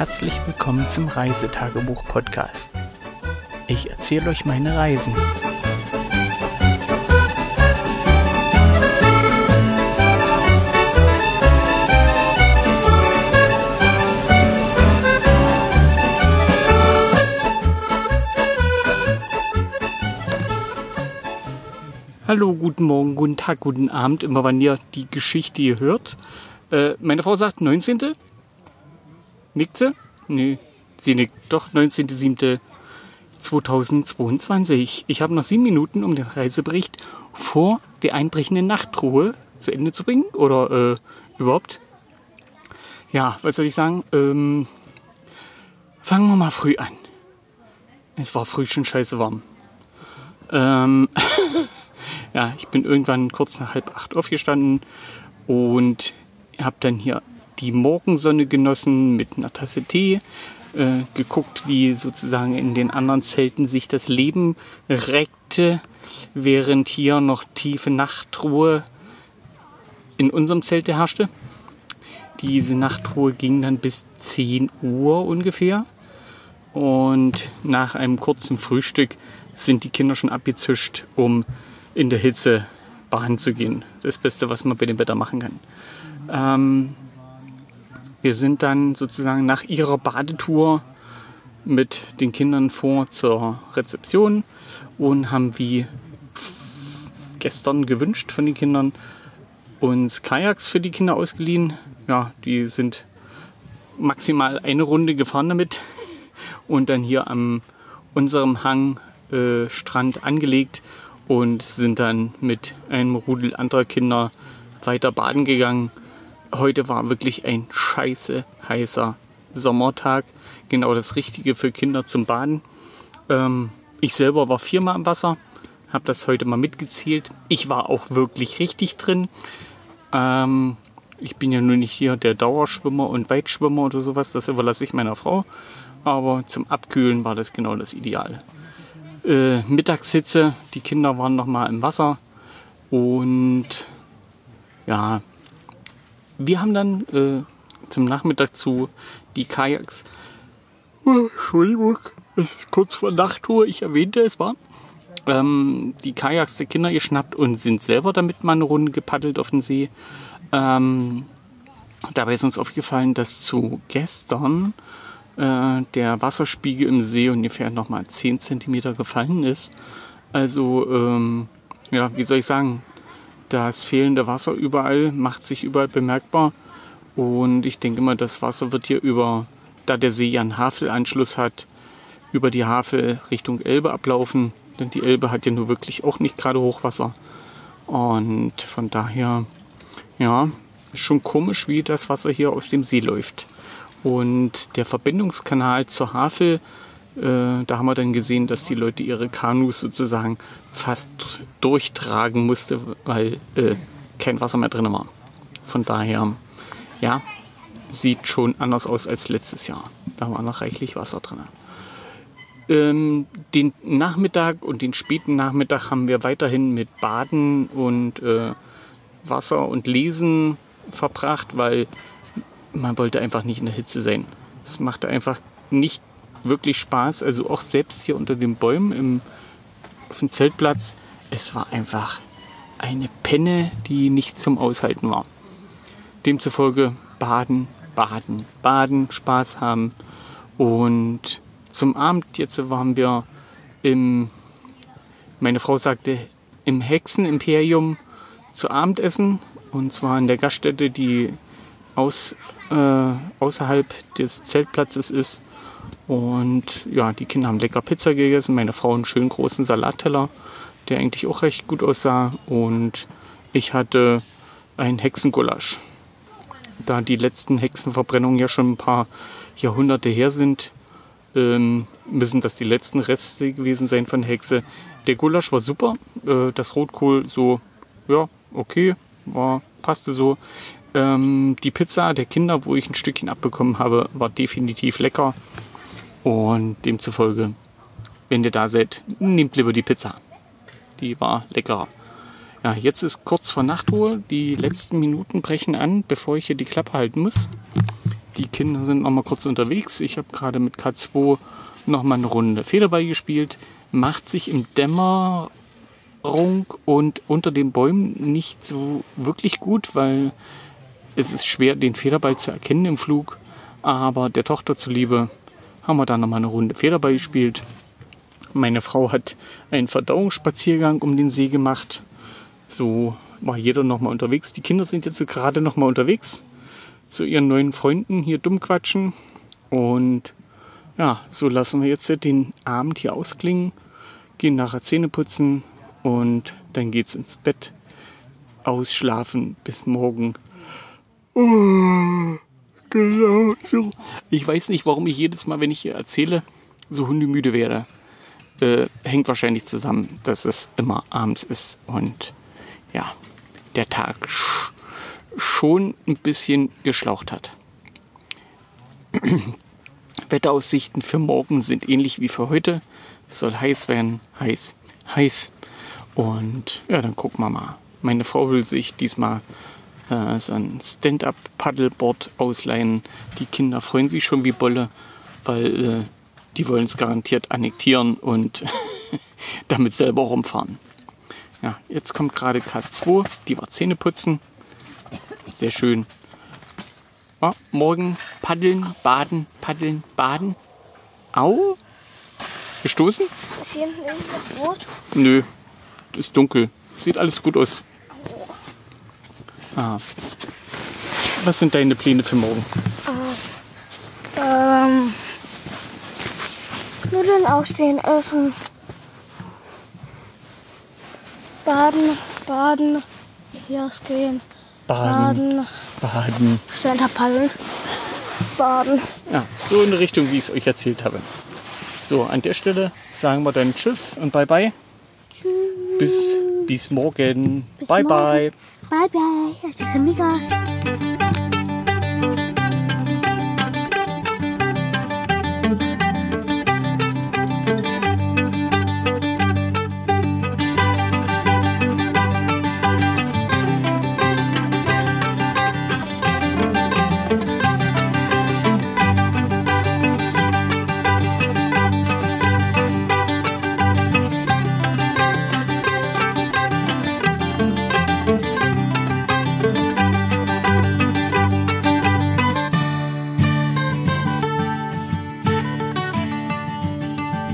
Herzlich willkommen zum Reisetagebuch-Podcast. Ich erzähle euch meine Reisen. Hallo, guten Morgen, guten Tag, guten Abend, immer wann ihr die Geschichte hier hört. Äh, meine Frau sagt 19. Nickt sie? Nee, sie nickt. Doch, 19.07.2022. Ich habe noch sieben Minuten, um den Reisebericht vor der einbrechenden Nachtruhe zu Ende zu bringen. Oder äh, überhaupt. Ja, was soll ich sagen? Ähm, fangen wir mal früh an. Es war früh schon scheiße warm. Ähm, ja, ich bin irgendwann kurz nach halb acht aufgestanden und habe dann hier die Morgensonne genossen mit einer Tasse Tee, äh, geguckt, wie sozusagen in den anderen Zelten sich das Leben reckte, während hier noch tiefe Nachtruhe in unserem Zelt herrschte. Diese Nachtruhe ging dann bis 10 Uhr ungefähr. Und nach einem kurzen Frühstück sind die Kinder schon abgezischt, um in der Hitze Bahn zu gehen. Das Beste, was man bei dem Wetter machen kann. Ähm, wir sind dann sozusagen nach ihrer Badetour mit den Kindern vor zur Rezeption und haben wie gestern gewünscht von den Kindern uns Kajaks für die Kinder ausgeliehen. Ja, die sind maximal eine Runde gefahren damit und dann hier am unserem Hang äh, Strand angelegt und sind dann mit einem Rudel anderer Kinder weiter baden gegangen heute war wirklich ein scheiße heißer Sommertag. Genau das Richtige für Kinder zum Baden. Ähm, ich selber war viermal im Wasser, habe das heute mal mitgezählt. Ich war auch wirklich richtig drin. Ähm, ich bin ja nur nicht hier der Dauerschwimmer und Weitschwimmer oder sowas, das überlasse ich meiner Frau. Aber zum Abkühlen war das genau das Ideale. Äh, Mittagshitze, die Kinder waren noch mal im Wasser und ja, wir haben dann äh, zum Nachmittag zu die Kajaks. Oh, Entschuldigung, es ist kurz vor Nachtruhe, ich erwähnte es war. Ähm, die Kajaks der Kinder geschnappt und sind selber damit mal eine Runde gepaddelt auf den See. Ähm, dabei ist uns aufgefallen, dass zu gestern äh, der Wasserspiegel im See ungefähr nochmal 10 cm gefallen ist. Also, ähm, ja, wie soll ich sagen, das fehlende Wasser überall macht sich überall bemerkbar. Und ich denke mal, das Wasser wird hier über, da der See ja einen Havelanschluss hat, über die Havel Richtung Elbe ablaufen. Denn die Elbe hat ja nur wirklich auch nicht gerade Hochwasser. Und von daher, ja, ist schon komisch, wie das Wasser hier aus dem See läuft. Und der Verbindungskanal zur Havel da haben wir dann gesehen, dass die Leute ihre Kanus sozusagen fast durchtragen musste, weil äh, kein Wasser mehr drin war. Von daher, ja, sieht schon anders aus als letztes Jahr. Da war noch reichlich Wasser drin. Ähm, den Nachmittag und den späten Nachmittag haben wir weiterhin mit Baden und äh, Wasser und Lesen verbracht, weil man wollte einfach nicht in der Hitze sein. Es machte einfach nicht wirklich Spaß. Also auch selbst hier unter den Bäumen im, auf dem Zeltplatz. Es war einfach eine Penne, die nicht zum Aushalten war. Demzufolge baden, baden, baden, Spaß haben. Und zum Abend jetzt waren wir im, meine Frau sagte, im Hexenimperium zu Abendessen. Und zwar in der Gaststätte, die aus, äh, außerhalb des Zeltplatzes ist. Und ja, die Kinder haben lecker Pizza gegessen, meine Frau einen schönen großen Salatteller, der eigentlich auch recht gut aussah. Und ich hatte ein Hexengulasch. Da die letzten Hexenverbrennungen ja schon ein paar Jahrhunderte her sind, ähm, müssen das die letzten Reste gewesen sein von Hexe. Der Gulasch war super, äh, das Rotkohl so, ja, okay, war, passte so. Ähm, die Pizza der Kinder, wo ich ein Stückchen abbekommen habe, war definitiv lecker. Und demzufolge, wenn ihr da seid, nehmt lieber die Pizza. Die war leckerer. Ja, jetzt ist kurz vor Nachtruhe. Die letzten Minuten brechen an, bevor ich hier die Klappe halten muss. Die Kinder sind noch mal kurz unterwegs. Ich habe gerade mit K2 noch mal eine Runde Federball gespielt. Macht sich im Dämmerung und unter den Bäumen nicht so wirklich gut, weil es ist schwer, den Federball zu erkennen im Flug. Aber der Tochter zuliebe haben wir dann noch mal eine Runde Federball gespielt. Meine Frau hat einen Verdauungsspaziergang um den See gemacht. So war jeder noch mal unterwegs. Die Kinder sind jetzt gerade noch mal unterwegs zu ihren neuen Freunden hier dumm quatschen. Und ja, so lassen wir jetzt den Abend hier ausklingen, gehen nachher Zähne putzen und dann geht's ins Bett. Ausschlafen bis morgen. Oh, genau so. Ich weiß nicht, warum ich jedes Mal, wenn ich hier erzähle, so hundemüde werde. Äh, hängt wahrscheinlich zusammen, dass es immer abends ist und ja, der Tag schon ein bisschen geschlaucht hat. Wetteraussichten für morgen sind ähnlich wie für heute. Es soll heiß werden, heiß, heiß. Und ja, dann gucken wir mal. Meine Frau will sich diesmal äh, so ein Stand-up-Paddleboard ausleihen. Die Kinder freuen sich schon wie Bolle, weil äh, die wollen es garantiert annektieren und damit selber rumfahren. Ja, jetzt kommt gerade K2, die war Zähne putzen. Sehr schön. Ja, morgen paddeln, baden, paddeln, baden. Au? Gestoßen? Ist hier hinten irgendwas rot? Nö, ist dunkel. Sieht alles gut aus. Ah. Was sind deine Pläne für morgen? Ähm. Nudeln aufstehen, essen. Baden, baden. Kiosk gehen. Baden. Baden. Baden. Stand-up paddeln. Baden. Ja, so in der Richtung, wie ich es euch erzählt habe. So, an der Stelle sagen wir dann Tschüss und Bye Bye. Bis, bis morgen. Bis bye morgen. Bye. Bye bye. Tschüss, amigos.